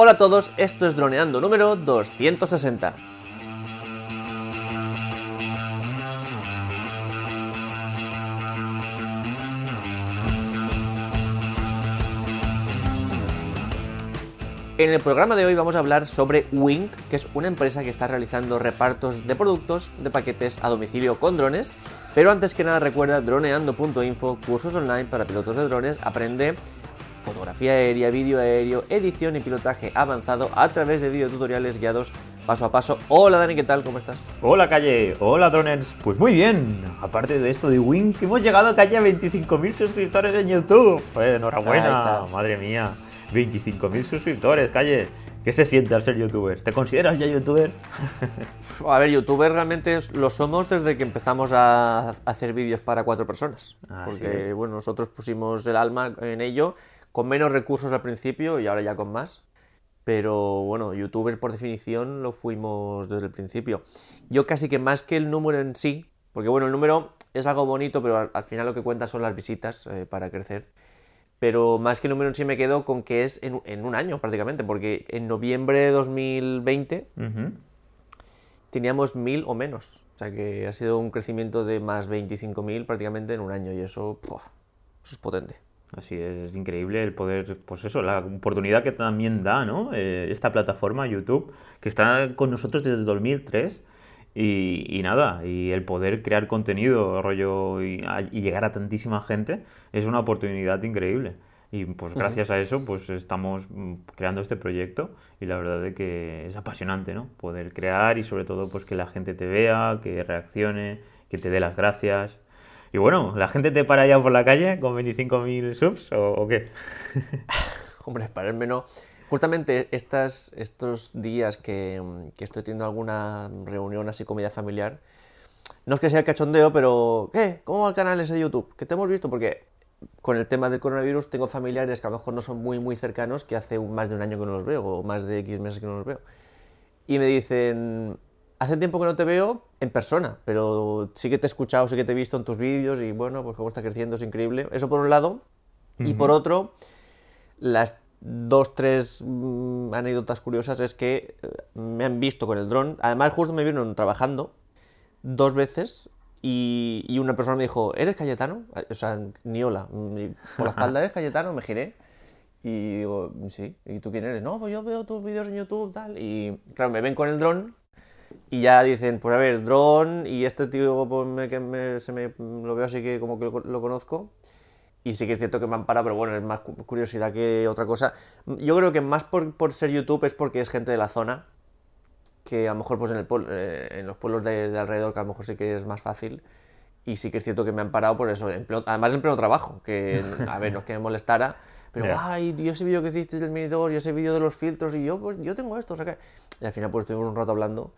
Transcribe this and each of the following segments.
Hola a todos, esto es Droneando número 260. En el programa de hoy vamos a hablar sobre Wink, que es una empresa que está realizando repartos de productos de paquetes a domicilio con drones. Pero antes que nada recuerda droneando.info, cursos online para pilotos de drones, aprende fotografía aérea, vídeo aéreo, edición y pilotaje avanzado a través de videotutoriales guiados paso a paso. Hola Dani, ¿qué tal? ¿Cómo estás? Hola Calle, hola droners. Pues muy bien, aparte de esto de Wink, hemos llegado a Calle a 25.000 suscriptores en YouTube. Pues enhorabuena, madre mía. 25.000 suscriptores, Calle. ¿Qué se siente al ser youtuber? ¿Te consideras ya youtuber? A ver, youtuber realmente lo somos desde que empezamos a hacer vídeos para cuatro personas. Ah, porque, sí. bueno, nosotros pusimos el alma en ello, con menos recursos al principio y ahora ya con más. Pero bueno, youtuber por definición lo fuimos desde el principio. Yo casi que más que el número en sí, porque bueno, el número es algo bonito, pero al, al final lo que cuenta son las visitas eh, para crecer. Pero más que el número en sí me quedo con que es en, en un año prácticamente, porque en noviembre de 2020 Ujú. teníamos mil o menos. O sea que ha sido un crecimiento de más 25.000 prácticamente en un año y eso, ¡pua! eso es potente. Así es, es increíble el poder, pues eso, la oportunidad que también da, ¿no? Eh, esta plataforma, YouTube, que está con nosotros desde el 2003 y, y nada, y el poder crear contenido, rollo, y, a- y llegar a tantísima gente es una oportunidad increíble. Y pues gracias a eso, pues estamos mm, creando este proyecto y la verdad es que es apasionante, ¿no? Poder crear y sobre todo pues que la gente te vea, que reaccione, que te dé las gracias. Y bueno, ¿la gente te para ya por la calle con 25.000 subs o, o qué? Hombre, para el menos. Justamente estas, estos días que, que estoy teniendo alguna reunión así comida familiar, no es que sea el cachondeo, pero ¿qué? ¿Cómo va el canal ese de YouTube? ¿Qué te hemos visto? Porque con el tema del coronavirus tengo familiares que a lo mejor no son muy, muy cercanos, que hace un- más de un año que no los veo, o más de X meses que no los veo. Y me dicen, hace tiempo que no te veo en persona, pero sí que te he escuchado, sí que te he visto en tus vídeos y bueno, pues cómo está creciendo, es increíble. Eso por un lado. Y por otro, las dos, tres mm, anécdotas curiosas es que eh, me han visto con el dron. Además, justo me vieron trabajando dos veces y, y una persona me dijo, ¿eres Cayetano? O sea, ni hola. Por la espalda, ¿eres Cayetano? Me giré. Y digo, sí. ¿Y tú quién eres? No, pues yo veo tus vídeos en YouTube, tal. Y claro, me ven con el dron y ya dicen, pues a ver, dron y este tío pues, me- que me- se me, lo veo así que como que lo, lo conozco. Y sí que es cierto que me han parado, pero bueno, es más cu- curiosidad que otra cosa. Yo creo que más por, por ser YouTube es porque es gente de la zona, que a lo mejor pues en, el pueblo- eh, en los pueblos de, de alrededor, que a lo mejor sí que es más fácil. Y sí que es cierto que me han parado por eso, en pleno- además en pleno trabajo, que a ver, no es que me molestara, pero Ya. ay, y ese vídeo que hiciste del Mini 2 y ese vídeo de los filtros y yo, pues yo tengo esto, o sea que... Y al final pues estuvimos un rato hablando,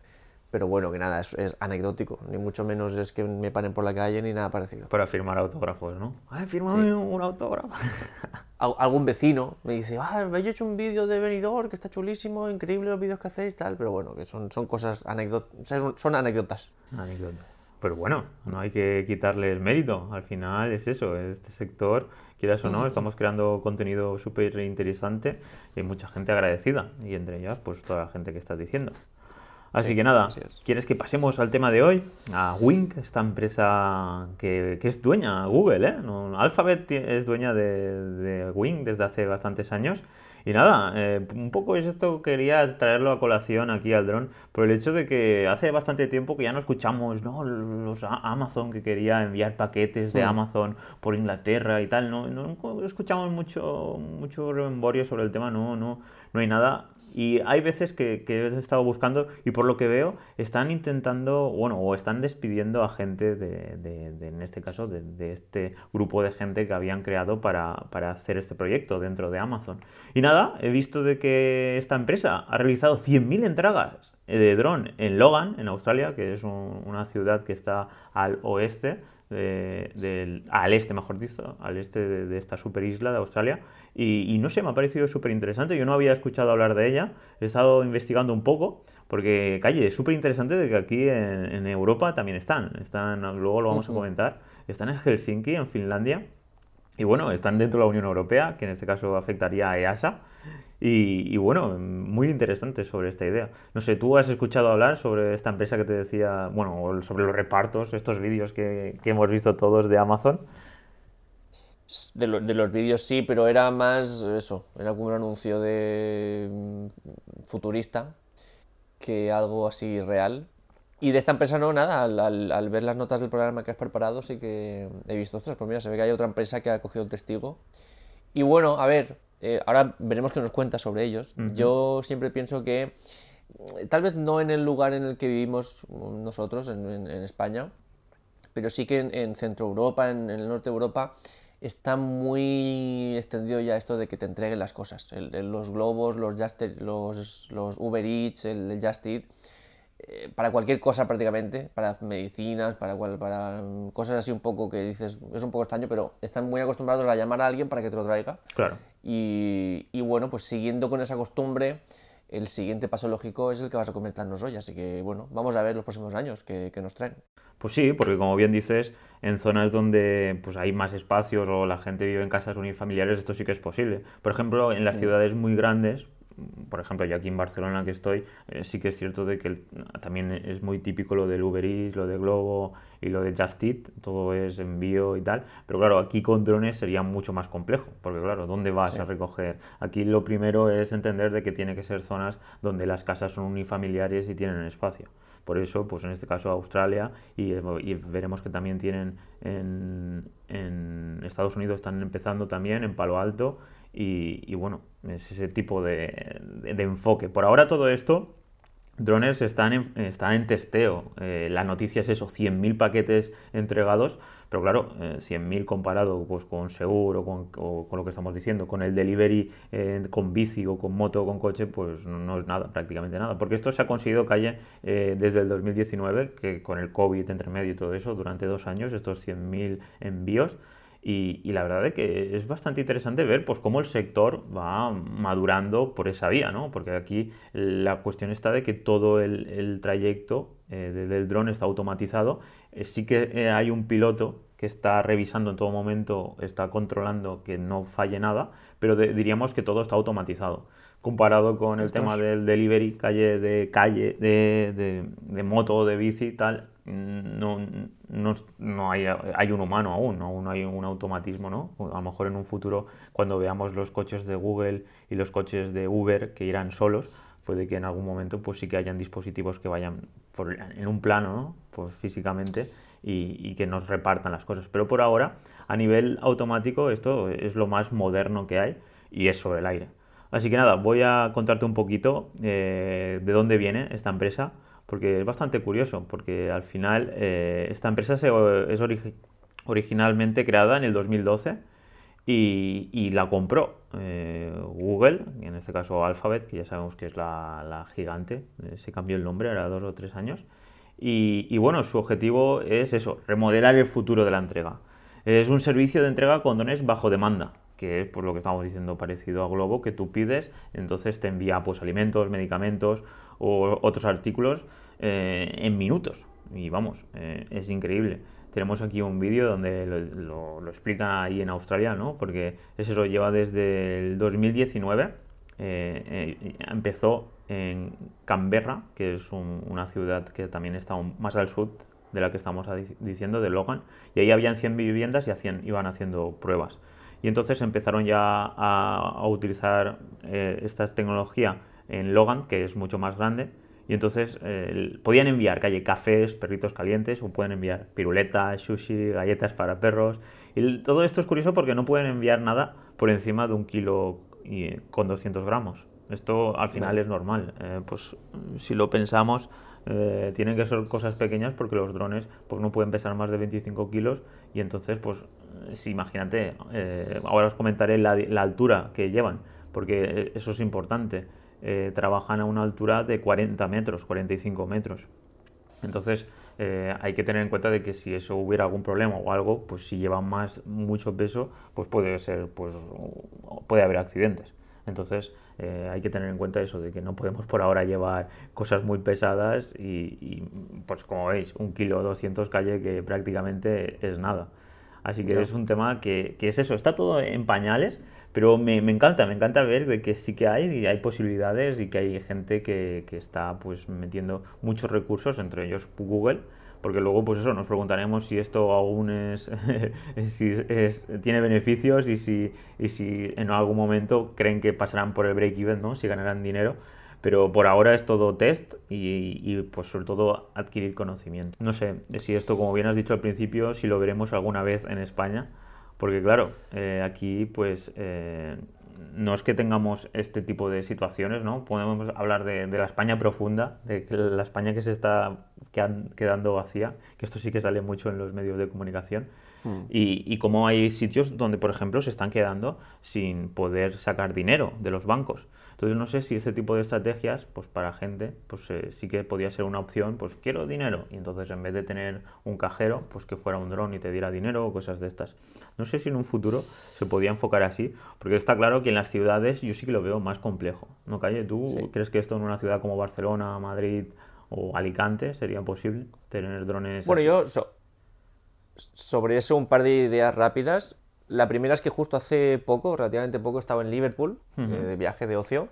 pero bueno, que nada, es, es anecdótico, ni mucho menos es que me paren por la calle ni nada parecido. Para firmar autógrafos, ¿no? ¡Ay, fírmame un autógrafo! Al- algún vecino me dice, ah, habéis hecho un vídeo de Benidorm que está chulísimo, increíble los vídeos que hacéis, tal, pero bueno, que son, son cosas anécdotas, son, son anécdotas. Anécdota. Pero bueno, no hay que quitarle el mérito. Al final es eso, este sector, quieras o no, estamos creando contenido súper interesante y hay mucha gente agradecida. Y entre ellas, pues toda la gente que estás diciendo. Así Sí, que nada, así es. ¿quieres que pasemos al tema de hoy? A Wink, esta empresa que, que es dueña, Google, ¿eh? No, Alphabet es dueña de, de Wink desde hace bastantes años. Y nada, eh, un poco es esto, quería traerlo a colación aquí al dron, por el hecho de que hace bastante tiempo que ya no escuchamos, ¿no? Los Amazon que quería enviar paquetes de Mm. Amazon por Inglaterra y tal, no, no escuchamos mucho, mucho rememborio sobre el tema, no, no, no hay nada. Y hay veces que, he estado buscando y por lo que veo están intentando, bueno, o están despidiendo a gente de, en este caso, de, este grupo de gente que habían creado para, para hacer este proyecto dentro de Amazon. Y nada, he visto de que esta empresa ha realizado 100.000 entregas de dron en Logan, en Australia, que es un- una ciudad que está al oeste de- del, al este, mejor dicho, al este de, de esta super isla de Australia. Y, y no sé, me ha parecido súper interesante. Yo no había escuchado hablar de ella. He estado investigando un poco. Porque, calle, es súper interesante de que aquí en, en Europa también están. están. Luego lo vamos a comentar. Están en Helsinki, en Finlandia. Y bueno, están dentro de la Unión Europea, que en este caso afectaría a EASA. Y, bueno, muy interesante sobre esta idea. No sé, ¿tú has escuchado hablar sobre esta empresa que te decía, bueno, sobre los repartos, estos vídeos que, que hemos visto todos de Amazon? De, los vídeos sí, pero era más eso, era como un anuncio de mm, futurista que algo así real. Y de esta empresa no, nada, al, ver las notas del programa que has preparado sí que he visto, ostras, pues mira, se ve que hay otra empresa que ha cogido un testigo. Y bueno, a ver, eh, ahora veremos qué nos cuenta sobre ellos. Yo siempre pienso que, eh, tal vez no en el lugar en el que vivimos nosotros, en, España, pero sí que en, Centro Europa, en, el norte de Europa, está muy extendido ya esto de que te entreguen las cosas. los globos, los, los, los Uber Eats, el Just Eat eh, para cualquier cosa prácticamente, para medicinas, para, para cosas así un poco que dices, es un poco extraño, pero están muy acostumbrados a llamar a alguien para que te lo traiga. Claro. Y, y bueno, pues siguiendo con esa costumbre, el siguiente paso lógico es el que vas a comentarnos hoy. Así que bueno, vamos a ver los próximos años que, que, nos traen. Pues sí, porque como bien dices, en zonas donde pues, hay más espacios o la gente vive en casas unifamiliares, esto sí que es posible. Por ejemplo, en las ciudades muy grandes, por ejemplo, yo aquí en Barcelona que estoy, eh, sí que es cierto de que también es muy típico lo del Uber Eats, lo de Globo y lo de Just Eat, todo es envío y tal, pero claro, aquí con drones sería mucho más complejo, porque claro, ¿dónde vas a recoger? Aquí lo primero es entender de que tiene que ser zonas donde las casas son unifamiliares y tienen espacio. Por eso, pues en este caso Australia y, y veremos que también tienen en, en Estados Unidos están empezando también en Palo Alto y, bueno, es ese tipo de, enfoque. Por ahora todo esto, drones están en, está en testeo. Eh, la noticia es eso, 100.000 paquetes entregados, pero claro, 100.000 eh, comparado pues, con seguro, con, o, con lo que estamos diciendo, con el delivery eh, con bici o con moto o con coche, pues no, es nada, prácticamente nada. Porque esto se ha conseguido calle desde el 2019, que con el COVID entre medio y todo eso, durante dos años, estos 100.000 envíos. Y, la verdad es que es bastante interesante ver pues, cómo el sector va madurando por esa vía, ¿no? Porque aquí la cuestión está de que todo el, trayecto eh, del dron está automatizado. Eh, sí que eh, hay un piloto que está revisando en todo momento, está controlando que no falle nada, pero diríamos que todo está automatizado. Comparado con el tema del delivery, calle de calle, de, de, de moto o de bici y tal, no, no, no hay, hay, un humano aún, ¿no? aún hay un automatismo, ¿no? A lo mejor en un futuro, cuando veamos los coches de Google y los coches de Uber que irán solos, puede que en algún momento pues sí que hayan dispositivos que vayan por, en un plano, ¿no? Pues físicamente y, y, que nos repartan las cosas. Pero por ahora, a nivel automático, esto es lo más moderno que hay y es sobre el aire. Así que nada, voy a contarte un poquito eh, de dónde viene esta empresa porque es bastante curioso, porque al final eh, esta empresa se, es originalmente creada en el 2012 y, la compró eh, Google, en este caso Alphabet, que ya sabemos que es la, gigante, se cambió el nombre, era dos o tres años. Y, bueno, su objetivo es eso, remodelar el futuro de la entrega. Es un servicio de entrega con dones bajo demanda, que es por lo que estamos diciendo parecido a Globo, que tú pides, entonces te envía pues alimentos, medicamentos o otros artículos eh, en minutos. Y vamos, eh, es increíble. Tenemos aquí un vídeo donde lo, explica ahí en Australia, ¿no? Porque eso lo lleva desde el 2019. Eh, empezó en Canberra, que es una ciudad que también está más al sur de la que estamos diciendo, de Logan, y ahí habían 100 viviendas y hacían, iban haciendo pruebas. Y entonces empezaron ya a, utilizar esta tecnología en Logan, que es mucho más grande, y entonces eh, podían enviar calle cafés, perritos calientes, o pueden enviar piruletas, sushi, galletas para perros. Y todo esto es curioso porque no pueden enviar nada por encima de un kilo y, con 200 gramos. Esto al final es normal. Eh, pues si lo pensamos, eh, tienen que ser cosas pequeñas porque los drones pues no pueden pesar más de 25 kilos y entonces pues si imagínate, ahora os comentaré la, la altura que llevan porque eso es importante. Eh, trabajan a una altura de 40 metros, 45 metros. Entonces eh, hay que tener en cuenta de que si eso hubiera algún problema o algo, pues si llevan más mucho peso, pues puede ser, pues puede haber accidentes. Entonces eh, hay que tener en cuenta eso, de que no podemos por ahora llevar cosas muy pesadas y, pues como veis, un kilo 200 calle que prácticamente es nada. Así que es un tema que, que, es eso, está todo en pañales, pero me, me, encanta, me encanta ver de que sí que hay, y hay posibilidades y que hay gente que, que está pues metiendo muchos recursos, entre ellos Google, porque luego pues eso nos preguntaremos si esto aún es, si es, tiene beneficios y si, y si en algún momento creen que pasarán por el break-even, ¿no? si ganarán dinero. Pero por ahora es todo test y, y, pues sobre todo adquirir conocimiento. No sé si esto, como bien has dicho al principio, si lo veremos alguna vez en España, porque claro, eh, aquí pues eh, no es que tengamos este tipo de situaciones, ¿no? Podemos hablar de, de, la España profunda, de la España que se está quedando vacía, que esto sí que sale mucho en los medios de comunicación, mm. y, y cómo hay sitios donde, por ejemplo, se están quedando sin poder sacar dinero de los bancos. Entonces no sé si este tipo de estrategias, pues para gente, pues eh, sí que podía ser una opción, pues quiero dinero, y entonces en vez de tener un cajero, pues que fuera un dron y te diera dinero o cosas de estas. No sé si en un futuro se podía enfocar así, porque está claro que en las ciudades yo sí que lo veo más complejo. ¿No, Calle? ¿Tú crees que esto en una ciudad como Barcelona, Madrid o Alicante sería posible tener drones? Bueno, yo sobre eso un par de ideas rápidas. La primera es que justo hace poco, relativamente poco, estaba en Liverpool, uh -huh. eh, de viaje de ocio.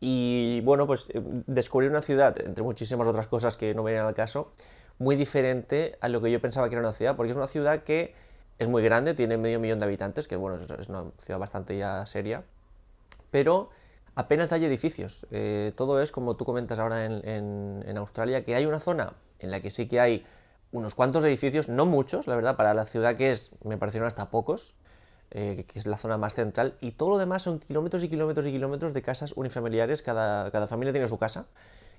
Y bueno, pues eh, descubrí una ciudad, entre muchísimas otras cosas que no venían al caso, muy diferente a lo que yo pensaba que era una ciudad, porque es una ciudad que es muy grande, tiene medio millón de habitantes, que bueno, es una ciudad bastante ya seria, pero apenas hay edificios. Eh, todo es, como tú comentas ahora en, en, en Australia, que hay una zona en la que sí que hay unos cuantos edificios, no muchos, la verdad, para la ciudad que es, me parecieron hasta pocos, eh, que es la zona más central, y todo lo demás son kilómetros y kilómetros y kilómetros de casas unifamiliares, cada, cada familia tiene su casa,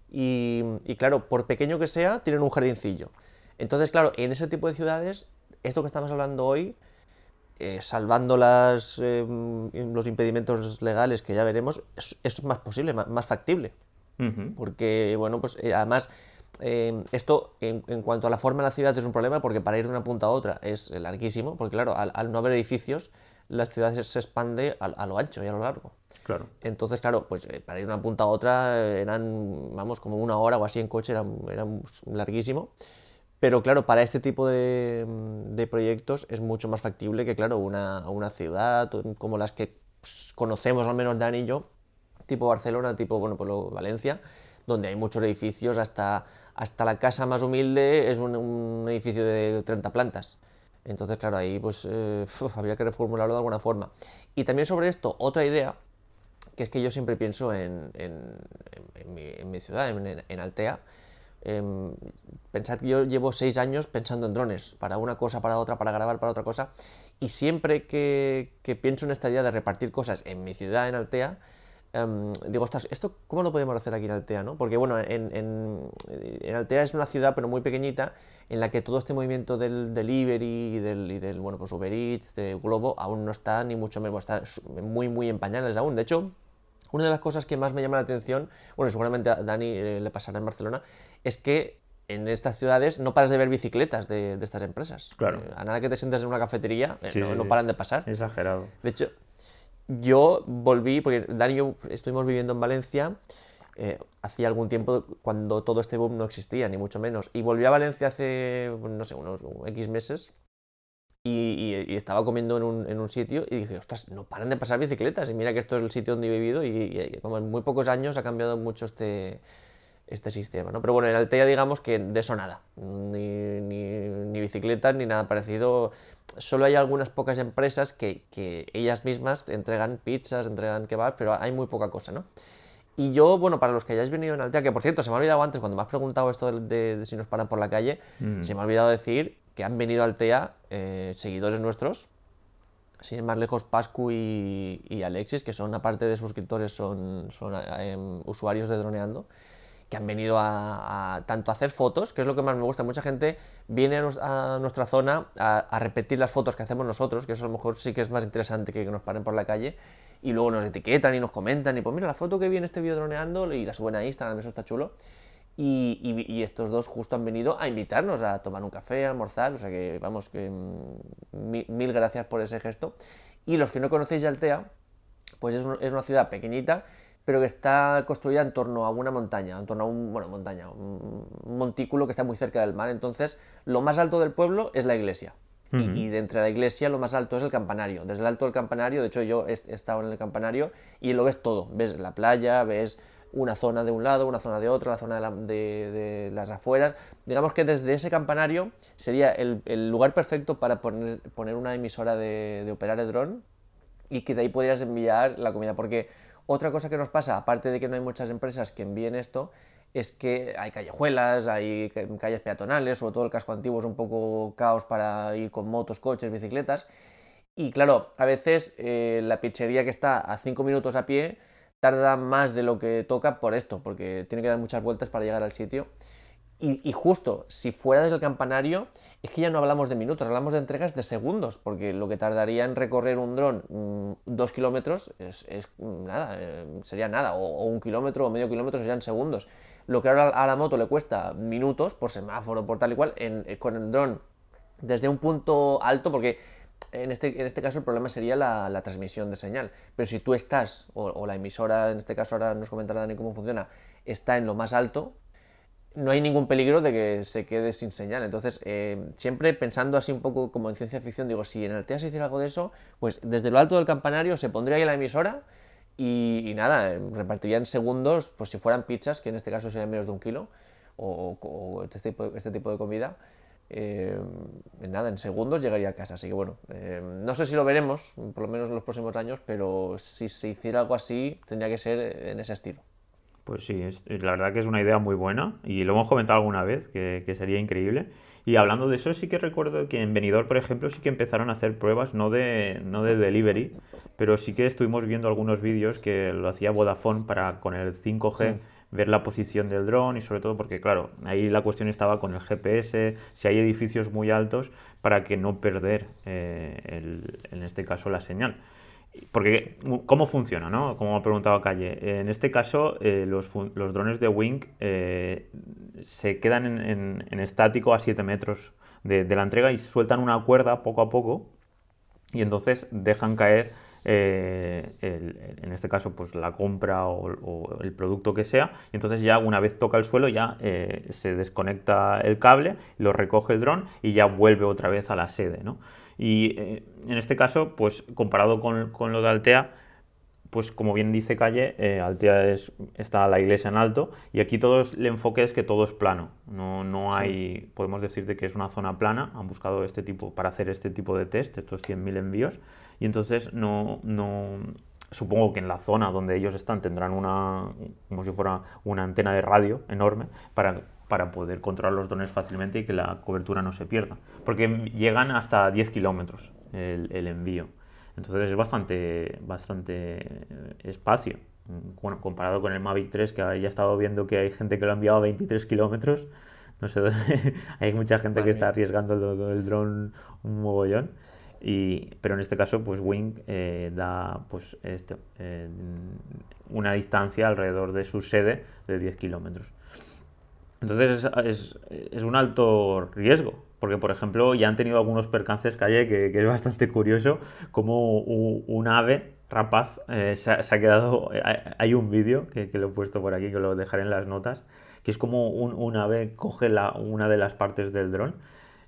y, y, claro, por pequeño que sea, tienen un jardincillo. Entonces, claro, en ese tipo de ciudades, esto que estamos hablando hoy, eh, salvando las, eh, los impedimentos legales que ya veremos, es, es más posible, más, más factible. Uh -huh. Porque, bueno, pues además eh, esto, en, en, cuanto a la forma de la ciudad, es un problema porque para ir de una punta a otra es larguísimo, porque claro, al, al no haber edificios, la ciudad se, se expande a, a, lo ancho y a lo largo. Claro. Entonces, claro, pues eh, para ir de una punta a otra eran, vamos, como una hora o así en coche, era, era larguísimo. Pero claro, para este tipo de, de, proyectos es mucho más factible que, claro, una, una ciudad como las que pues, conocemos, al menos Dani y yo, tipo Barcelona, tipo, bueno, pues Valencia, donde hay muchos edificios hasta hasta la casa más humilde es un, un edificio de 30 plantas. Entonces, claro, ahí pues eh, uf, habría que reformularlo de alguna forma. Y también sobre esto, otra idea, que es que yo siempre pienso en, en, en, mi, en mi, ciudad, en, Altea. Eh, pensad que yo llevo seis años pensando en drones, para una cosa, para otra, para grabar, para otra cosa. Y siempre que, que pienso en esta idea de repartir cosas en mi ciudad, en Altea, Um, digo, ¿esto cómo lo podemos hacer aquí en Altea? ¿no? Porque bueno, en, en, en, Altea es una ciudad pero muy pequeñita en la que todo este movimiento del delivery y del, y del bueno, pues Uber Eats, de Globo, aún no está ni mucho menos, está muy muy en pañales aún. De hecho, una de las cosas que más me llama la atención, bueno, seguramente a Dani eh, le pasará en Barcelona, es que en estas ciudades no paras de ver bicicletas de, de estas empresas. Claro. Eh, a nada que te sientes en una cafetería, eh, sí, no, sí, no, paran de pasar. Exagerado. De hecho, yo volví, porque Dani y yo estuvimos viviendo en Valencia eh, hacía algún tiempo cuando todo este boom no existía, ni mucho menos. Y volví a Valencia hace, no sé, unos X meses y, estaba comiendo en un, en un, sitio y dije, ostras, no paran de pasar bicicletas. Y mira que esto es el sitio donde he vivido y, y en muy pocos años ha cambiado mucho este, este sistema. ¿no? Pero bueno, en Altea digamos que de eso nada, ni, ni bicicletas ni nada parecido solo hay algunas pocas empresas que, que, ellas mismas entregan pizzas, entregan kebabs, pero hay muy poca cosa, ¿no? Y yo, bueno, para los que hayáis venido en Altea, que por cierto, se me ha olvidado antes, cuando me has preguntado esto de, de, de si nos paran por la calle, mm. se me ha olvidado decir que han venido a Altea eh, seguidores nuestros, sin más lejos, Pascu y, y, Alexis, que son, aparte de suscriptores, son, son eh, usuarios de Droneando, que han venido a, tanto a hacer fotos, que es lo que más me gusta. Mucha gente viene a, nuestra zona a, repetir las fotos que hacemos nosotros, que eso a lo mejor sí que es más interesante que que nos paren por la calle, y luego nos etiquetan y nos comentan, y pues mira la foto que viene este vídeo droneando, y la suben a Instagram, eso está chulo. Y, estos dos justo han venido a invitarnos a tomar un café, a almorzar, o sea que vamos, que mm, mil, gracias por ese gesto. Y los que no conocéis Altea, pues es, es una ciudad pequeñita, pero que está construida en torno a una montaña, en torno a un, bueno, montaña, un montículo que está muy cerca del mar. Entonces, lo más alto del pueblo es la iglesia. y, de entre la iglesia lo más alto es el campanario. Desde el alto del campanario, de hecho yo he, estado en el campanario y lo ves todo. Ves la playa, ves una zona de un lado, una zona de otro, la zona de, las afueras. Digamos que desde ese campanario sería el, lugar perfecto para poner, poner una emisora de, operar el dron y que de ahí pudieras enviar la comida. Porque otra cosa que nos pasa, aparte de que no hay muchas empresas que envíen esto, es que hay callejuelas, hay calles peatonales, sobre todo el casco antiguo es un poco caos para ir con motos, coches, bicicletas. Y claro, a veces eh, la pizzería que está a 5 minutos a pie tarda más de lo que toca por esto, porque tiene que dar muchas vueltas para llegar al sitio. Y, justo, si fuera desde el campanario, es que ya no hablamos de minutos, hablamos de entregas de segundos, porque lo que tardaría en recorrer un dron mm, dos kilómetros es, nada, eh, sería nada, o, un kilómetro o medio kilómetro serían segundos. Lo que ahora a la moto le cuesta minutos por semáforo, por tal y cual, eh, con el dron desde un punto alto, porque en este, en este caso el problema sería la, transmisión de señal. Pero si tú estás, o, la emisora, en este caso ahora nos comentará Dani cómo funciona, está en lo más alto, no hay ningún peligro de que se quede sin señal. Entonces, eh, siempre pensando así un poco como en ciencia ficción, digo, si en Altea se hiciera algo de eso, pues desde lo alto del campanario se pondría ahí la emisora y, nada, repartiría en segundos, pues si fueran pizzas, que en este caso serían menos de un kilo, o, este, este tipo de comida, eh, nada, en segundos llegaría a casa. Así que bueno, eh, no sé si lo veremos, por lo menos en los próximos años, pero si se hiciera algo así, tendría que ser en ese estilo. Pues sí, es, la verdad que es una idea muy buena y lo hemos comentado alguna vez, que, sería increíble. Y hablando de eso, sí que recuerdo que en Benidorm, por ejemplo, sí que empezaron a hacer pruebas, no de, no de delivery, pero sí que estuvimos viendo algunos vídeos que lo hacía Vodafone para con el 5G ver la posición del dron y sobre todo porque, claro, ahí la cuestión estaba con el GPS, si hay edificios muy altos, para que no perder, eh, en este caso, la señal. Porque, ¿cómo funciona? ¿no? Como ha preguntado Calle. En este caso, eh, los, drones de Wing eh, se quedan en, estático a 7 metros de, la entrega y sueltan una cuerda poco a poco y entonces dejan caer eh, en este caso pues la compra o, el producto que sea y entonces ya una vez toca el suelo ya se desconecta el cable lo recoge el dron y ya vuelve otra vez a la sede ¿no? Y eh, en este caso pues comparado con, con, lo de Altea pues como bien dice Calle, Altea es, está la iglesia en alto y aquí todo el enfoque es que todo es plano. No, no hay, podemos decirte que es una zona plana. Han buscado este tipo, para hacer este tipo de test, estos 100.000 envíos, y entonces no, no, supongo que en la zona donde ellos están tendrán una, como si fuera una antena de radio enorme para, para poder controlar los drones fácilmente y que la cobertura no se pierda. Porque llegan hasta 10 kilómetros el, el, envío. Entonces es bastante, bastante espacio. Bueno, comparado con el Mavic 3, que ya he estado viendo que hay gente que lo ha enviado a 23 kilómetros. No sé, hay mucha gente que está arriesgando el, el dron un mogollón. Y, pero en este caso, pues Wing eh, da pues este, una distancia alrededor de su sede de 10 kilómetros. Entonces es, es, un alto riesgo, porque por ejemplo ya han tenido algunos percances calle que, que es bastante curioso, como un, ave rapaz eh, se, ha, quedado, hay un vídeo que, que, lo he puesto por aquí, que lo dejaré en las notas, que es como un, un ave coge la, una de las partes del dron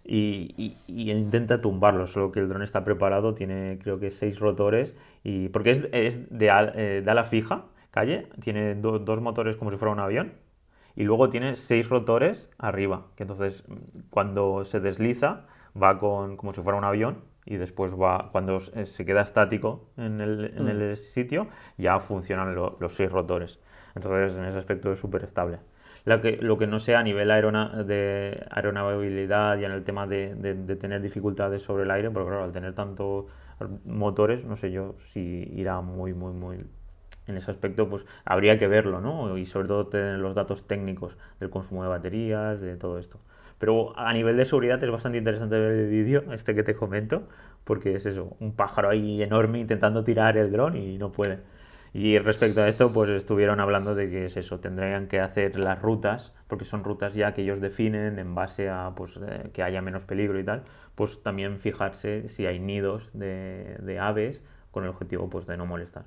y, intenta tumbarlo, solo que el dron está preparado, tiene creo que seis rotores, y porque es, es de, eh, ala fija, calle, tiene dos motores como si fuera un avión, y luego tiene seis rotores arriba, que entonces cuando se desliza va con, como si fuera un avión, y después va, cuando se queda estático en el, en el mm. sitio, ya funcionan los seis rotores. Entonces en ese aspecto es súper estable que, lo que no sea a nivel de aeronavegabilidad y en el tema de, de, tener dificultades sobre el aire, porque claro, al tener tantos motores, no sé yo si irá muy, muy, muy... En ese aspecto, pues habría que verlo, ¿no? Y sobre todo tener los datos técnicos del consumo de baterías, de todo esto. Pero a nivel de seguridad es bastante interesante ver el vídeo, este que te comento, porque es eso, un pájaro ahí enorme intentando tirar el dron y no puede. Y respecto a esto, pues estuvieron hablando de que es eso, tendrían que hacer las rutas, porque son rutas ya que ellos definen en base a pues, eh, que haya menos peligro y tal, pues también fijarse si hay nidos de, de aves con el objetivo pues, de no molestar.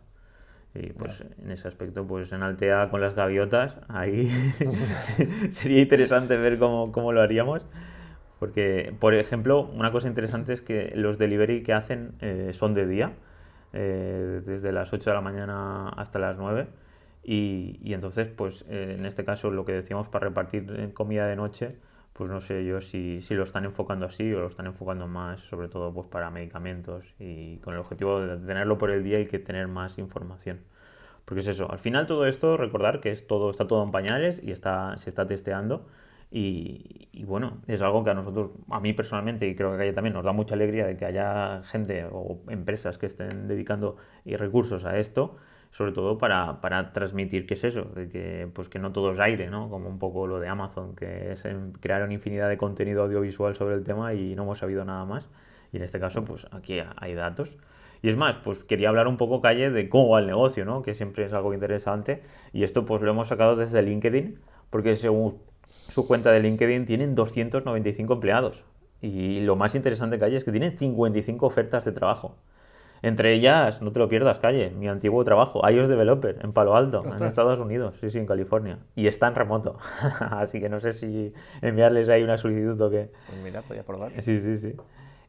Y pues en ese aspecto, pues en Altea con las gaviotas, ahí sería interesante ver cómo, cómo, lo haríamos. Porque, por ejemplo, una cosa interesante es que los delivery que hacen eh, son de día, eh, desde las 8 de la mañana hasta las 9. Y, y entonces, pues eh, en este caso, lo que decíamos para repartir comida de noche, pues no sé yo si, si, lo están enfocando así o lo están enfocando más, sobre todo pues para medicamentos y con el objetivo de tenerlo por el día y que tener más información. Porque es eso, al final todo esto, recordar que es todo, está todo en pañales y está, se está testeando. Y, y, bueno, es algo que a nosotros, a mí personalmente, y creo que a Calle también, nos da mucha alegría de que haya gente o empresas que estén dedicando recursos a esto, sobre todo para, para transmitir qué es eso, de que, pues que no todo es aire, ¿no? como un poco lo de Amazon, que es crear infinidad de contenido audiovisual sobre el tema y no hemos sabido nada más. Y en este caso, pues aquí hay datos. Y es más, pues quería hablar un poco, Calle, de cómo va el negocio, ¿no? que siempre es algo interesante. Y esto pues lo hemos sacado desde LinkedIn, porque según su cuenta de LinkedIn tienen 295 empleados. Y lo más interesante, Calle, es que tienen 55 ofertas de trabajo. Entre ellas, no te lo pierdas, Calle, mi antiguo trabajo, iOS Developer, en Palo Alto, en Estados Unidos, sí, sí, en California. Y está en remoto. Así que no sé si enviarles ahí una solicitud o qué. Pues mira, podía probar. Sí, sí, sí.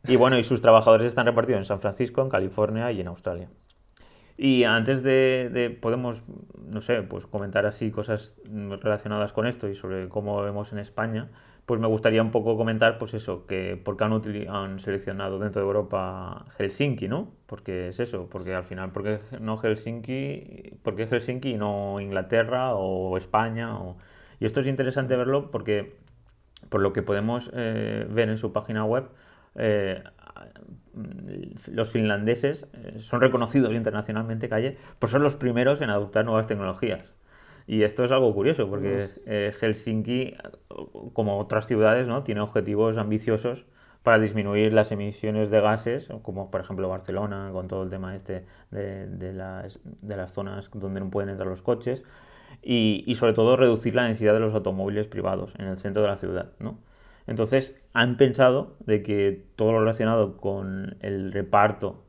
Y bueno, y sus trabajadores están repartidos en San Francisco, en California y en Australia. Y antes de, de, podemos, no sé, pues comentar así cosas relacionadas con esto y sobre cómo vemos en España, pues me gustaría un poco comentar, pues eso, que por qué han, han, seleccionado dentro de Europa Helsinki, ¿no? Porque es eso, porque al final, ¿por qué no Helsinki, por qué Helsinki y no Inglaterra o España? O... Y esto es interesante verlo porque, por lo que podemos eh, ver en su página web, eh, los finlandeses eh, son reconocidos internacionalmente, Calle, pues son los primeros en adoptar nuevas tecnologías. Y esto es algo curioso, porque eh, Helsinki, como otras ciudades, ¿no? tiene objetivos ambiciosos para disminuir las emisiones de gases, como por ejemplo Barcelona, con todo el tema este de, de, las, de las zonas donde no pueden entrar los coches, y, y, sobre todo reducir la densidad de los automóviles privados en el centro de la ciudad. ¿no? Entonces han pensado de que todo lo relacionado con el reparto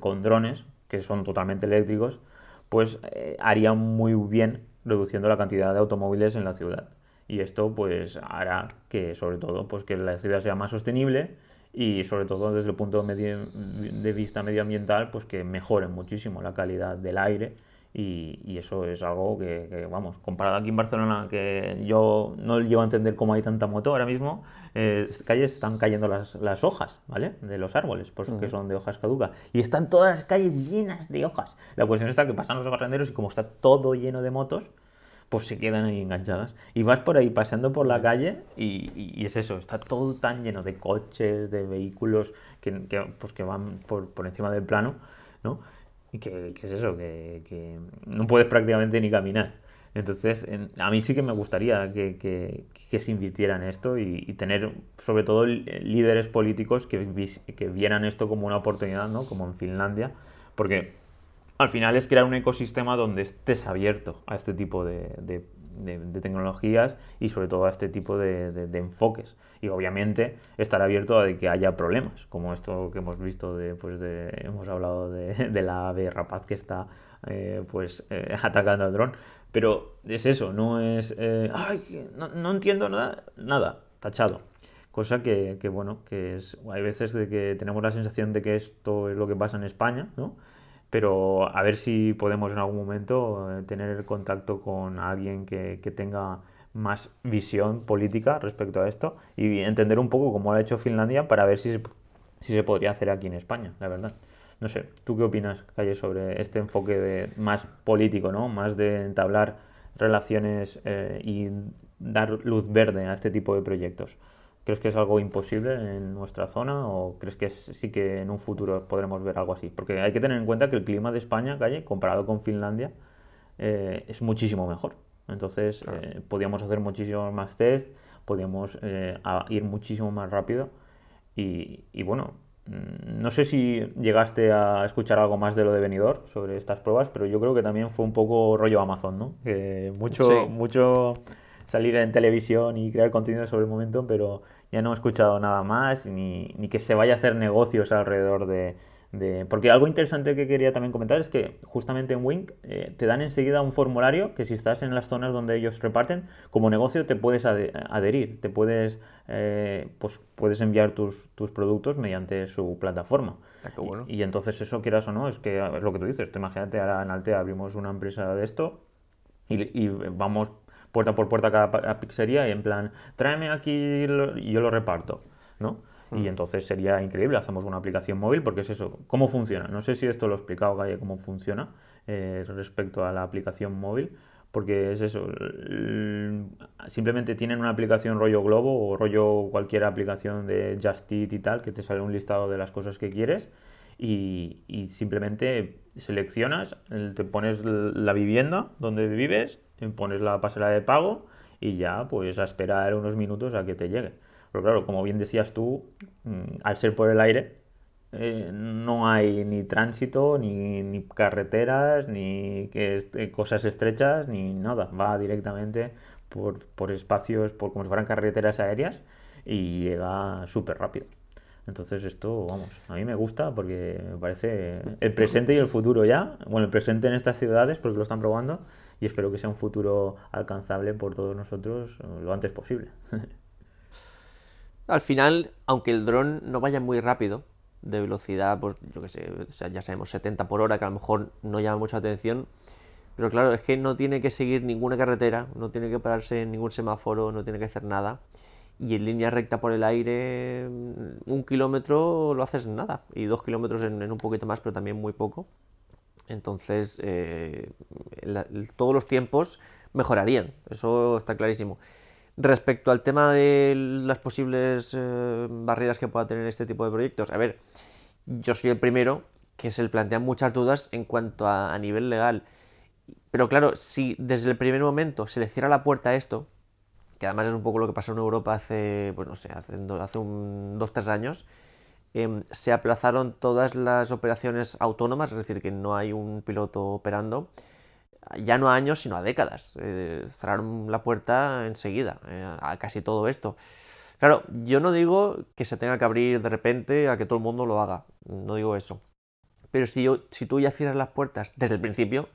con drones, que son totalmente eléctricos, pues eh, haría muy bien reduciendo la cantidad de automóviles en la ciudad. Y esto pues hará que sobre todo pues que la ciudad sea más sostenible y sobre todo desde el punto de vista medioambiental pues que mejore muchísimo la calidad del aire y, eso es algo que, vamos, comparado aquí en Barcelona, que yo no llego a entender cómo hay tanta moto ahora mismo, eh, calles están cayendo las, las, hojas, ¿vale? De los árboles, pues que son de hojas caducas. Y están todas las calles llenas de hojas. La cuestión está que pasan los barrenderos y como está todo lleno de motos, pues se quedan ahí enganchadas. Y vas por ahí pasando por la calle y, y, es eso, está todo tan lleno de coches, de vehículos que, que pues que van por, por encima del plano, ¿no? Y que, es eso, que, no puedes prácticamente ni caminar. Entonces, a mí sí que me gustaría que, que se invirtiera en esto y, tener, sobre todo, líderes políticos que, que vieran esto como una oportunidad, ¿no? Como en Finlandia, porque al final es crear un ecosistema donde estés abierto a este tipo de, tecnologías y sobre todo a este tipo de, enfoques. Y obviamente estar abierto a que haya problemas, como esto que hemos visto, de, pues de, hemos hablado de, la ave rapaz que está eh, pues eh, atacando al dron. Pero es eso, no es, eh, Ay, no, no, entiendo nada, nada, tachado. Cosa que, que, bueno, que es, hay veces de que tenemos la sensación de que esto es lo que pasa en España, ¿no? Pero a ver si podemos en algún momento eh, tener contacto con alguien que, que, tenga más visión política respecto a esto y entender un poco cómo lo ha hecho Finlandia para ver si se, si se podría hacer aquí en España, la verdad. No sé, ¿tú qué opinas, Calle, sobre este enfoque de, más político, ¿no? más de entablar relaciones eh, y dar luz verde a este tipo de proyectos? ¿Crees que es algo imposible en nuestra zona o crees que sí que en un futuro podremos ver algo así? Porque hay que tener en cuenta que el clima de España, calle, comparado con Finlandia, eh, es muchísimo mejor. Entonces, eh, podíamos hacer muchísimos más test, podíamos eh, ir muchísimo más rápido. Y, y, bueno, mm, no sé si llegaste a escuchar algo más de lo de venidor sobre estas pruebas, pero yo creo que también fue un poco rollo Amazon, ¿no? Mucho, mucho salir en televisión y crear contenido sobre el momento, pero ya no he escuchado nada más, ni, ni que se vaya a hacer negocios alrededor de, Porque algo interesante que quería también comentar es que justamente en Wink eh, te dan enseguida un formulario que si estás en las zonas donde ellos reparten, como negocio te puedes adherir, te puedes, eh, pues puedes enviar tus, tus, productos mediante su plataforma. Ah, bueno. y, entonces eso, quieras o no, es que es lo que tú dices. Te imagínate, ahora en Altea abrimos una empresa de esto y, y vamos puerta por puerta cada pizzería y en plan, tráeme aquí y yo lo reparto, ¿no? Y mm. entonces sería increíble, hacemos una aplicación móvil porque es eso, ¿cómo funciona? No sé si esto lo he explicado, Galle, cómo funciona eh, respecto a la aplicación móvil, porque es eso, simplemente tienen una aplicación rollo Globo o rollo cualquier aplicación de Just Eat y tal, que te sale un listado de las cosas que quieres y, y simplemente seleccionas, te pones la vivienda donde vives, pones la pasarela de pago y ya pues a esperar unos minutos a que te llegue. Pero claro, como bien decías tú, mm, al ser por el aire, eh, no hay ni tránsito, ni, carreteras, ni eh, cosas estrechas, ni nada. Va directamente por, espacios, por como si fueran carreteras aéreas y llega súper rápido. Entonces esto, vamos, a mí me gusta porque me parece el presente y el futuro ya. Bueno, el presente en estas ciudades porque lo están probando y espero que sea un futuro alcanzable por todos nosotros eh, lo antes posible. Al final, aunque el dron no vaya muy rápido, de velocidad, pues yo que sé, ya sabemos 70 por hora, que a lo mejor no llama mucha atención, pero claro, es que no tiene que seguir ninguna carretera, no tiene que pararse en ningún semáforo, no tiene que hacer nada. Y en línea recta por el aire, un kilómetro lo haces nada, y dos kilómetros en, un poquito más, pero también muy poco. Entonces, eh, todos los tiempos mejorarían, eso está clarísimo. Respecto al tema de las posibles eh, barreras que pueda tener este tipo de proyectos, a ver, yo soy el primero que se le plantean muchas dudas en cuanto a, nivel legal. Pero claro, si desde el primer momento se le cierra la puerta a esto, que además es un poco lo que pasó en Europa hace, pues no sé, hace, hace un, dos, tres años, em, se aplazaron todas las operaciones autónomas, es decir, que no hay un piloto operando, ya no a años, sino a décadas. Eh, cerraron la puerta enseguida eh, a casi todo esto. Claro, yo no digo que se tenga que abrir de repente a que todo el mundo lo haga, no digo eso. Pero si, yo, si tú ya cierras las puertas desde el principio,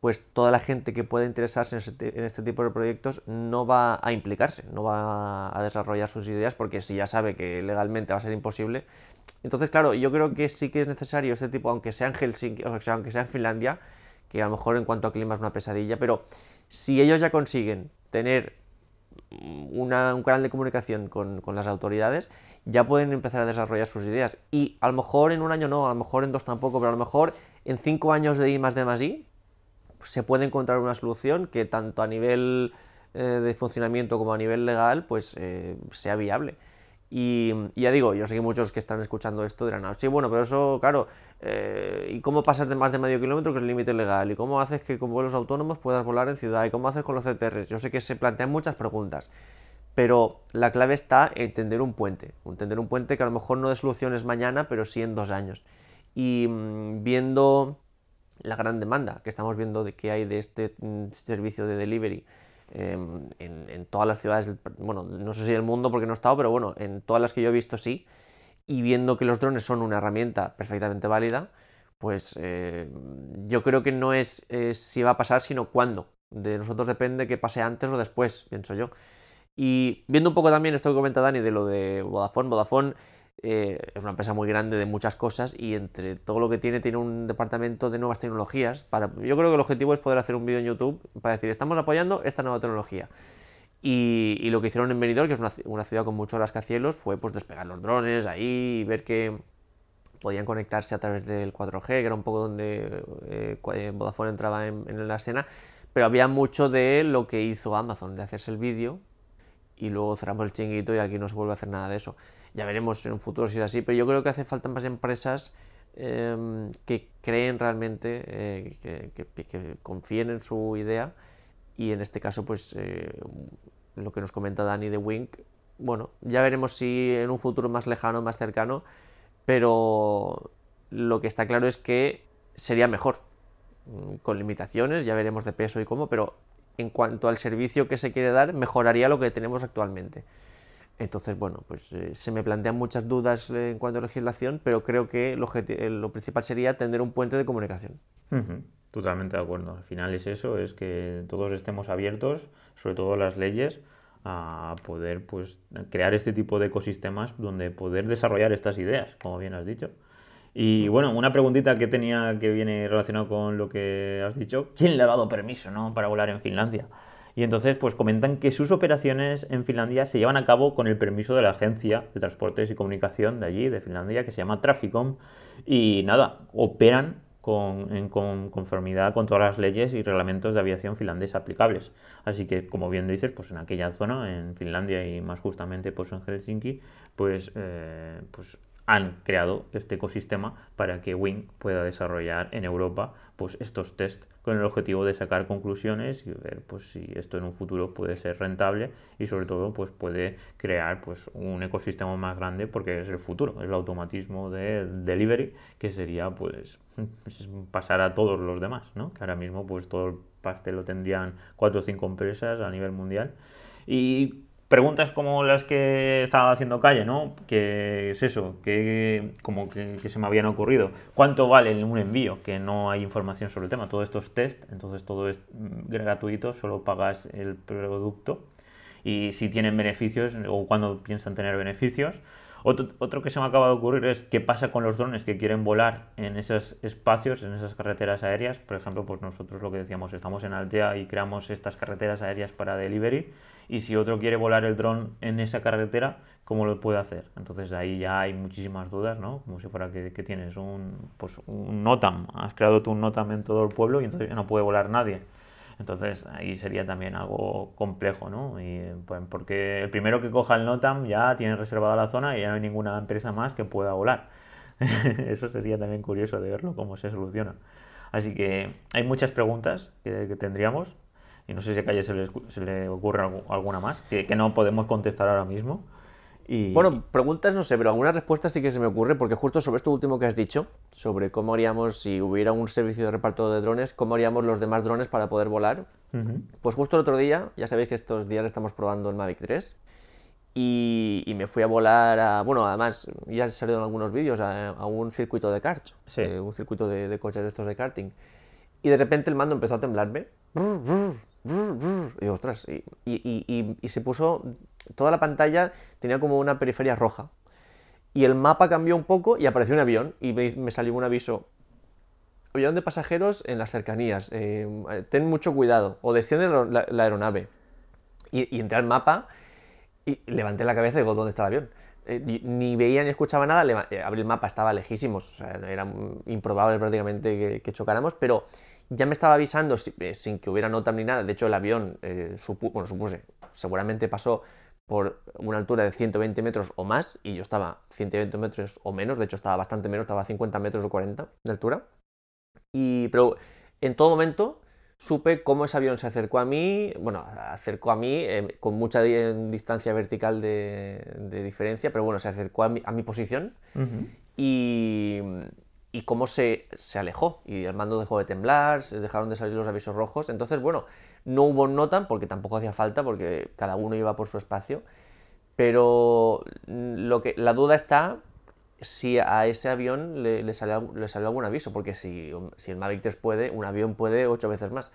pues toda la gente que pueda interesarse en, este tipo de proyectos no va a implicarse, no va a desarrollar sus ideas porque si ya sabe que legalmente va a ser imposible. Entonces, claro, yo creo que sí que es necesario este tipo, aunque sea en Helsinki, o sea, aunque sea en Finlandia, que a lo mejor en cuanto a clima es una pesadilla, pero si ellos ya consiguen tener un canal de comunicación con, las autoridades, ya pueden empezar a desarrollar sus ideas. Y a lo mejor en un año no, a lo mejor en dos tampoco, pero a lo mejor en cinco años de I más D más I se puede encontrar una solución que tanto a nivel eh, de funcionamiento como a nivel legal pues eh, sea viable. Y, ya digo, yo sé que muchos que están escuchando esto dirán, ah, sí, bueno, pero eso, claro, eh, ¿y cómo pasas de más de medio kilómetro, que es el límite legal? ¿Y cómo haces que con vuelos autónomos puedas volar en ciudad? ¿Y cómo haces con los CTRs? Yo sé que se plantean muchas preguntas, pero la clave está en tender un puente, tender un puente que a lo mejor no de soluciones mañana, pero sí en dos años. Y mm, viendo la gran demanda que estamos viendo de que hay de este mm, servicio de delivery, Em, en, todas las ciudades, bueno, no sé si del mundo porque no he estado, pero bueno, en todas las que yo he visto sí, y viendo que los drones son una herramienta perfectamente válida, pues eh, yo creo que no es si va a pasar, sino cuándo. De nosotros depende que pase antes o después, pienso yo. Y viendo un poco también esto que comenta Dani de lo de Vodafone, Vodafone eh, es una empresa muy grande de muchas cosas y entre todo lo que tiene tiene un departamento de nuevas tecnologías. Para, yo creo que el objetivo es poder hacer un vídeo en YouTube para decir, estamos apoyando esta nueva tecnología. Y, lo que hicieron en Benidorm, que es una, ciudad con muchos rascacielos, fue pues despegar los drones ahí y ver que podían conectarse a través del 4G, que era un poco donde eh, eh, Vodafone entraba en, en, la escena, pero había mucho de lo que hizo Amazon, de hacerse el vídeo y luego cerramos el chinguito y aquí no se vuelve a hacer nada de eso. Ya veremos en un futuro si es así, pero yo creo que hace falta más empresas em, que creen realmente, eh, que, confíen en su idea y en este caso pues eh, lo que nos comenta Dani de Wink, bueno, ya veremos si en un futuro más lejano, más cercano, pero lo que está claro es que sería mejor, mm, con limitaciones, ya veremos de peso y cómo, pero en cuanto al servicio que se quiere dar, mejoraría lo que tenemos actualmente. Entonces, bueno, pues eh, se me plantean muchas dudas eh, en cuanto a legislación, pero creo que eh, lo principal sería tener un puente de comunicación. Totalmente de acuerdo. Al final es eso, es que todos estemos abiertos, sobre todo las leyes, a poder pues crear este tipo de ecosistemas donde poder desarrollar estas ideas, como bien has dicho. Y bueno, una preguntita que tenía que viene relacionado con lo que has dicho, ¿quién le ha dado permiso, no, para volar en Finlandia? Y entonces pues comentan que sus operaciones en Finlandia se llevan a cabo con el permiso de la Agencia de Transportes y Comunicación de allí, de Finlandia, que se llama Traficom. Y nada, operan con, con- conformidad con todas las leyes y reglamentos de aviación finlandesa aplicables. Así que, como bien dices, pues en aquella zona, en Finlandia y más justamente pues en Helsinki, pues, eh, pues han creado este ecosistema para que Wing pueda desarrollar en Europa pues estos test con el objetivo de sacar conclusiones y ver pues si esto en un futuro puede ser rentable y sobre todo pues puede crear pues un ecosistema más grande porque es el futuro, es el automatismo de delivery que sería pues pasar a todos los demás, ¿no? Que ahora mismo pues todo el pastel lo tendrían cuatro o cinco empresas a nivel mundial y preguntas como las que estaba haciendo Calle, ¿no? Que es eso, que como que, se me habían ocurrido. ¿Cuánto vale un envío? Que no hay información sobre el tema. Todo esto es test, entonces todo es gratuito, solo pagas el producto. Y si tienen beneficios o cuando piensan tener beneficios. Otro, otro que se me acaba de ocurrir es qué pasa con los drones que quieren volar en esos espacios, en esas carreteras aéreas. Por ejemplo, pues nosotros lo que decíamos, estamos en Altea y creamos estas carreteras aéreas para delivery. Y si otro quiere volar el dron en esa carretera, ¿cómo lo puede hacer? Entonces ahí ya hay muchísimas dudas, ¿no? Como si fuera que, tienes un, pues, un NOTAM, has creado tú un NOTAM en todo el pueblo y entonces ya no puede volar nadie. Entonces ahí sería también algo complejo, ¿no? Y, pues, porque el primero que coja el NOTAM ya tiene reservada la zona y ya no hay ninguna empresa más que pueda volar. Eso sería también curioso de verlo, cómo se soluciona. Así que hay muchas preguntas que, que tendríamos y no sé si a Calle se le, se le ocurre algu- alguna más que, que no podemos contestar ahora mismo. Y, Bueno, preguntas no sé, pero algunas respuestas sí que se me ocurre, porque justo sobre esto último que has dicho, sobre cómo haríamos si hubiera un servicio de reparto de drones, cómo haríamos los demás drones para poder volar. Pues justo el otro día, ya sabéis que estos días estamos probando el Mavic 3, y, y me fui a volar a, bueno, además ya han salido en algunos vídeos, a, a un circuito de karts, Sí. eh, un circuito de, de coches de estos de karting. Y de repente el mando empezó a temblarme. Brr, brr, brr, brr. Y ostras, y- y- y- y se puso, toda la pantalla tenía como una periferia roja. Y el mapa cambió un poco y apareció un avión y me, salió un aviso. Avión de pasajeros en las cercanías, eh, ten mucho cuidado, o desciende la, aeronave. Y, y entré al mapa y levanté la cabeza y digo, ¿dónde está el avión? Eh, ni, veía ni escuchaba nada, eh, abrí el mapa, estaba lejísimos, era improbable prácticamente que, chocáramos, pero ya me estaba avisando si- sin que hubiera nota ni nada. De hecho, el avión, bueno, supuse, seguramente pasó por una altura de 120 metros o más, y yo estaba 120 metros o menos, de hecho estaba bastante menos, estaba a 50 metros o 40 de altura. Y, pero en todo momento supe cómo ese avión se acercó a mí, bueno, acercó a mí eh, con mucha di- distancia vertical de, de diferencia, pero bueno, se acercó a mi, a mi posición y, y cómo se, se alejó. Y el mando dejó de temblar, se dejaron de salir los avisos rojos. Entonces, bueno, no hubo NOTAM porque tampoco hacía falta, porque cada uno iba por su espacio. Pero lo que, la duda está si a ese avión le, salió algún aviso, porque si, si el Mavic 3 puede, un avión puede ocho veces más.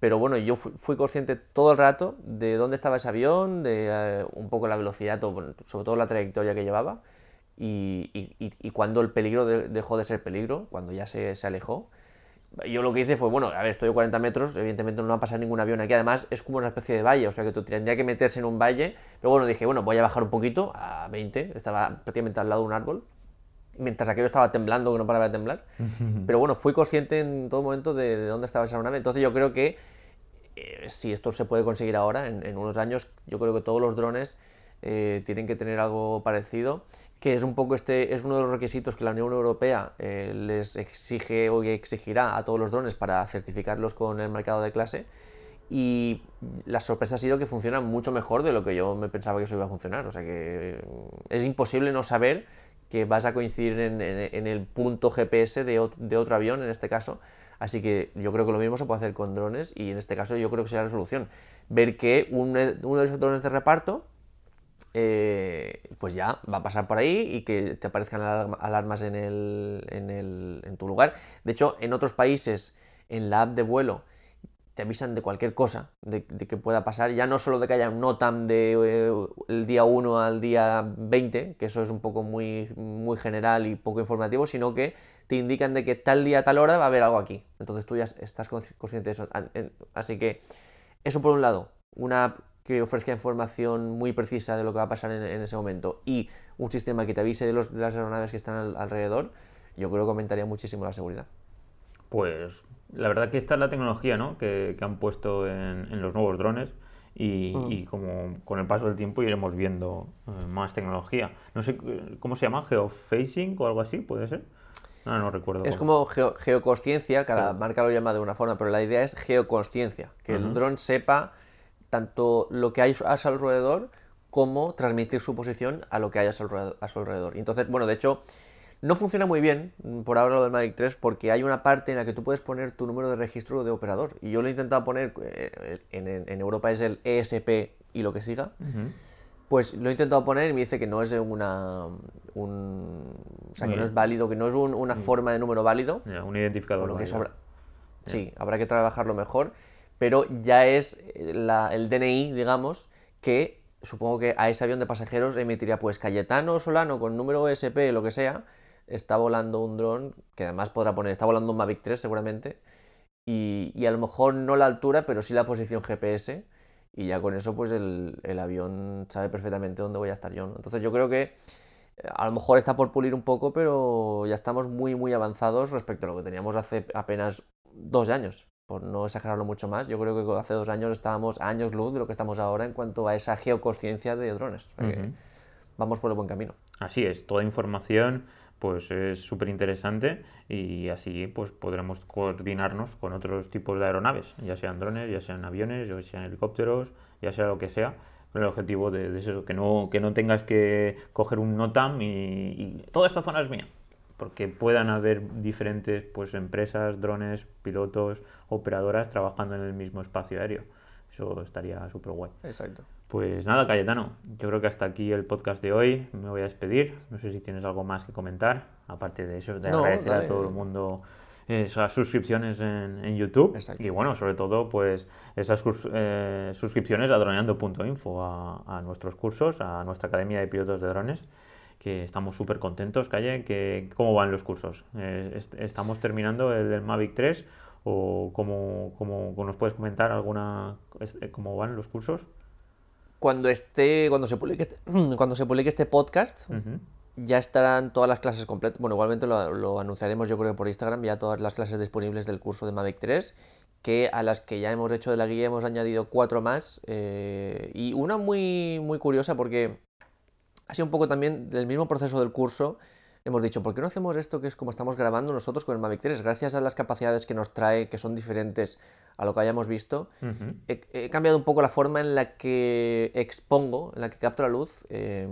Pero bueno, yo fui, consciente todo el rato de dónde estaba ese avión, de eh, un poco la velocidad, o, bueno, sobre todo la trayectoria que llevaba, y, cuando el peligro de- dejó de ser peligro, cuando ya se alejó. Yo lo que hice fue, bueno, a ver, estoy a 40 metros, evidentemente no va a pasar ningún avión aquí, además es como una especie de valle, o sea que tú tendría que meterse en un valle, pero bueno, dije, bueno, voy a bajar un poquito, a 20, estaba prácticamente al lado de un árbol, mientras aquello estaba temblando, que no paraba de temblar. Pero bueno, fui consciente en todo momento de, de dónde estaba esa nave. Entonces yo creo que eh, si esto se puede conseguir ahora, en, en unos años, yo creo que todos los drones eh, tienen que tener algo parecido, que es un poco este, es uno de los requisitos que la Unión Europea eh, les exige o exigirá a todos los drones para certificarlos con el mercado de clase. Y la sorpresa ha sido que funcionan mucho mejor de lo que yo me pensaba que eso iba a funcionar. O sea que eh, es imposible no saber que vas a coincidir en, el punto GPS de, de otro avión, en este caso. Así que yo creo que lo mismo se puede hacer con drones y en este caso yo creo que sería la solución. Ver que un- uno de esos drones de reparto eh, pues ya va a pasar por ahí y que te aparezcan alarma- alarmas en, el, en, el- en tu lugar. De hecho, en otros países, en la app de vuelo, te avisan de cualquier cosa de, que pueda pasar. Ya no solo de que haya un NOTAM de eh, el día 1 al día 20, que eso es un poco muy, muy general y poco informativo, sino que te indican de que tal día, tal hora va a haber algo aquí. Entonces tú ya estás consci- consciente de eso. Así que eso por un lado, una app que ofrezca información muy precisa de lo que va a pasar en, en ese momento y un sistema que te avise de, los- de las aeronaves que están al- alrededor, yo creo que aumentaría muchísimo la seguridad. Pues la verdad que esta es la tecnología ¿no? que, que han puesto en, en los nuevos drones y, Mm. y como con el paso del tiempo iremos viendo eh, más tecnología. No sé eh, cómo se llama, geofacing o algo así, puede ser. No, no recuerdo. Es cómo. como geo- geoconsciencia, cada marca lo llama de una forma, pero la idea es geoconsciencia, que el dron sepa tanto lo que hay a su alrededor como transmitir su posición a lo que hay a su alrededor. Entonces, bueno, de hecho, no funciona muy bien mm, por ahora lo del Mavic 3 porque hay una parte en la que tú puedes poner tu número de registro de operador. Y yo lo he intentado poner, eh, en, en- Europa es el ESP y lo que siga. Pues lo he intentado poner y me dice que no es una un, o sea, que no es válido, que no es un- una forma de número válido. Un identificador. Por lo que sobra. Sí, habrá que trabajarlo mejor, pero ya es eh, el DNI, digamos, que supongo que a ese avión de pasajeros emitiría pues Cayetano Solano con número ESP, lo que sea, está volando un dron, que además podrá poner, está volando un Mavic 3 seguramente, y, y a lo mejor no la altura, pero sí la posición GPS, y ya con eso pues el, avión sabe perfectamente dónde voy a estar yo. Entonces yo creo que eh, a lo mejor está por pulir un poco, pero ya estamos muy, muy avanzados respecto a lo que teníamos hace apenas dos años. Por no exagerarlo mucho más, yo creo que hace dos años estábamos a años luz de lo que estamos ahora en cuanto a esa geoconsciencia de drones. O sea que Ujú. vamos por el buen camino. Así es, toda información pues es súper interesante y así pues podremos coordinarnos con otros tipos de aeronaves, ya sean drones, ya sean aviones, ya sean helicópteros, ya sea lo que sea, con el objetivo de, de eso, que no, que no tengas que coger un NOTAM y, y toda esta zona es mía, porque puedan haber diferentes pues empresas, drones, pilotos, operadoras trabajando en el mismo espacio aéreo. Eso estaría súper guay. Exacto. Pues nada, Cayetano, yo creo que hasta aquí el podcast de hoy. Me voy a despedir. No sé si tienes algo más que comentar, aparte de eso, de No, agradecer dale. a todo el mundo esas suscripciones en, en YouTube. Exacto. Y bueno, sobre todo, pues esas eh, suscripciones a droneando.info, a, a nuestros cursos, a nuestra Academia de Pilotos de Drones, que estamos súper contentos, Calle. Que, ¿Cómo van los cursos? Eh, est- ¿Estamos terminando el del Mavic 3? ¿O cómo, cómo- nos puedes comentar alguna este, cómo van los cursos? Cuando esté, cuando se publique este, cuando se publique este podcast, Ujú. ya estarán todas las clases completas. Bueno, igualmente lo, lo anunciaremos yo creo por Instagram, ya todas las clases disponibles del curso de Mavic 3, que a las que ya hemos hecho de la guía hemos añadido cuatro más. eh, y una muy, muy curiosa porque ha sido un poco también del mismo proceso del curso. Hemos dicho, ¿por qué no hacemos esto que es como estamos grabando nosotros con el Mavic 3? Gracias a las capacidades que nos trae, que son diferentes a lo que hayamos visto, he, he cambiado un poco la forma en la que expongo, en la que capto la luz eh,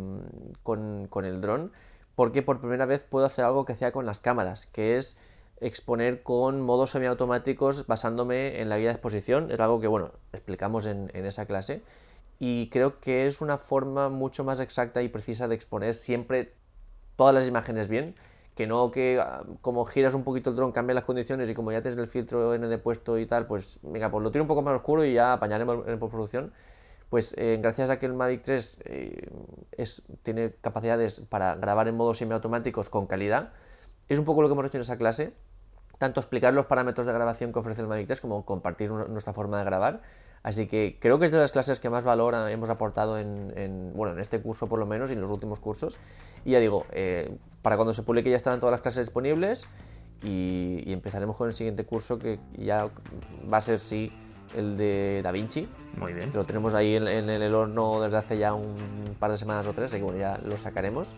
con, con el dron, porque por primera vez puedo hacer algo que hacía con las cámaras, que es exponer con modos semiautomáticos basándome en la guía de exposición. Es algo que, bueno, explicamos en, en esa clase. Y creo que es una forma mucho más exacta y precisa de exponer siempre todas las imágenes bien, que no que ah, como giras un poquito el dron cambia las condiciones y como ya tienes el filtro ND puesto y tal, pues venga, pues lo tiro un poco más oscuro y ya apañaremos en postproducción. Pues eh, gracias a que el Mavic 3 eh, tiene capacidades para grabar en modos semiautomáticos con calidad, es un poco lo que hemos hecho en esa clase, tanto explicar los parámetros de grabación que ofrece el Mavic 3 como compartir nu- nuestra forma de grabar. Así que creo que es de las clases que más valor hemos aportado en, en, bueno, en este curso por lo menos y en los últimos cursos. Y ya digo, eh, para cuando se publique ya estarán todas las clases disponibles y, y empezaremos con el siguiente curso que ya va a ser sí el de Da Vinci. Muy bien. que Lo tenemos ahí en, en el horno desde hace ya un par de semanas o tres, así que bueno, ya lo sacaremos.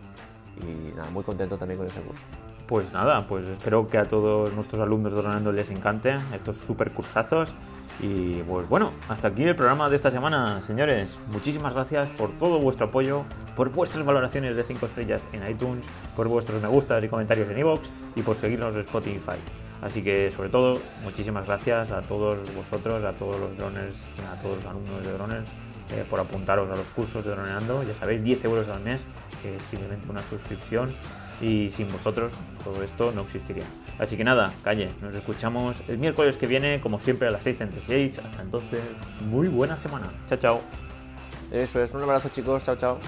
Y nada, muy contento también con ese curso. Pues nada, pues espero que a todos nuestros alumnos de Dronando les encante estos super cursazos. Y pues bueno, hasta aquí el programa de esta semana, señores. Muchísimas gracias por todo vuestro apoyo, por vuestras valoraciones de 5 estrellas en iTunes, por vuestros me gustas y comentarios en iVoox y por seguirnos en Spotify. Así que sobre todo, muchísimas gracias a todos vosotros, a todos los drones, a todos los alumnos de drones eh, por apuntaros a los cursos de droneando. Ya sabéis, 10 euros al mes, que es simplemente una suscripción. Y sin vosotros todo esto no existiría. Así que nada, calle, nos escuchamos el miércoles que viene, como siempre, a las 6.36. Hasta entonces, muy buena semana. Chao, chao. Eso es, un abrazo chicos, chao, chao.